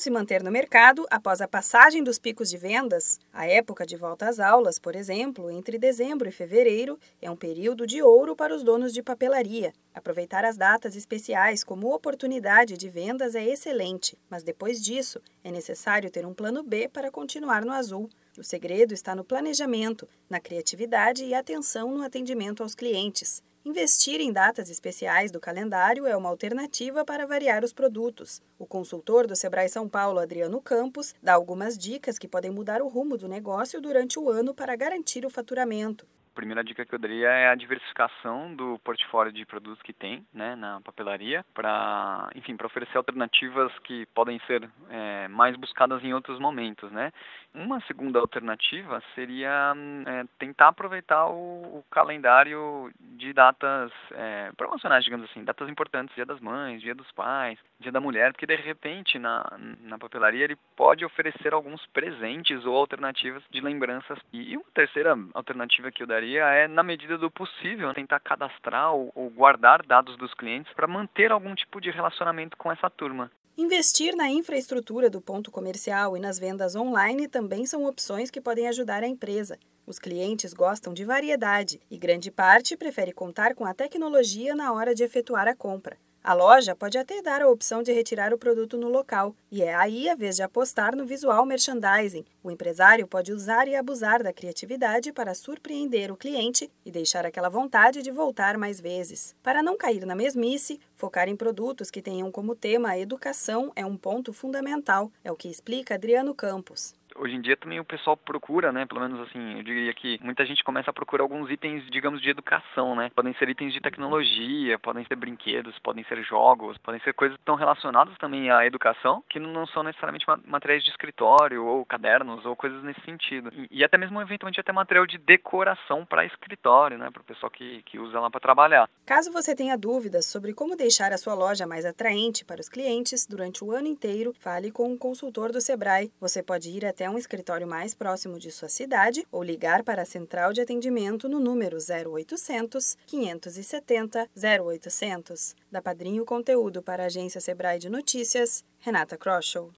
se manter no mercado após a passagem dos picos de vendas? A época de volta às aulas, por exemplo, entre dezembro e fevereiro, é um período de ouro para os donos de papelaria. Aproveitar as datas especiais como oportunidade de vendas é excelente, mas depois disso é necessário ter um plano B para continuar no azul. O segredo está no planejamento, na criatividade e atenção no atendimento aos clientes. Investir em datas especiais do calendário é uma alternativa para variar os produtos. O consultor do Sebrae São Paulo, Adriano Campos, dá algumas dicas que podem mudar o rumo do negócio durante o ano para garantir o faturamento primeira dica que eu daria é a diversificação do portfólio de produtos que tem né, na papelaria, para enfim, para oferecer alternativas que podem ser é, mais buscadas em outros momentos. Né? Uma segunda alternativa seria é, tentar aproveitar o, o, calendário de datas é, promocionais, digamos assim, datas importantes, Dia das Mães, Dia dos Pais, Dia da Mulher, porque de repente na, na papelaria ele pode oferecer alguns presentes ou alternativas de lembranças. E uma terceira alternativa que eu daria é, na medida do possível, tentar cadastrar ou guardar dados dos clientes para manter algum tipo de relacionamento com essa turma. Investir na infraestrutura do ponto comercial e nas vendas online também são opções que podem ajudar a empresa. Os clientes gostam de variedade e grande parte prefere contar com a tecnologia na hora de efetuar a compra. A loja pode até dar a opção de retirar o produto no local, e é aí a vez de apostar no visual merchandising. O empresário pode usar e abusar da criatividade para surpreender o cliente e deixar aquela vontade de voltar mais vezes. Para não cair na mesmice, focar em produtos que tenham como tema a educação é um ponto fundamental, é o que explica Adriano Campos hoje em dia também o pessoal procura, né? Pelo menos assim, eu diria que muita gente começa a procurar alguns itens, digamos, de educação, né? Podem ser itens de tecnologia, podem ser brinquedos, podem ser jogos, podem ser coisas estão relacionadas também à educação, que não são necessariamente materiais de escritório ou cadernos ou coisas nesse sentido. E, e até mesmo eventualmente até material de decoração para escritório, né? Para o pessoal que, que usa lá para trabalhar. Caso você tenha dúvidas sobre como deixar a sua loja mais atraente para os clientes durante o ano inteiro, fale com um consultor do Sebrae. Você pode ir até um escritório mais próximo de sua cidade ou ligar para a central de atendimento no número 0800 570 0800. Da Padrinho Conteúdo para a agência Sebrae de Notícias, Renata Kroschel.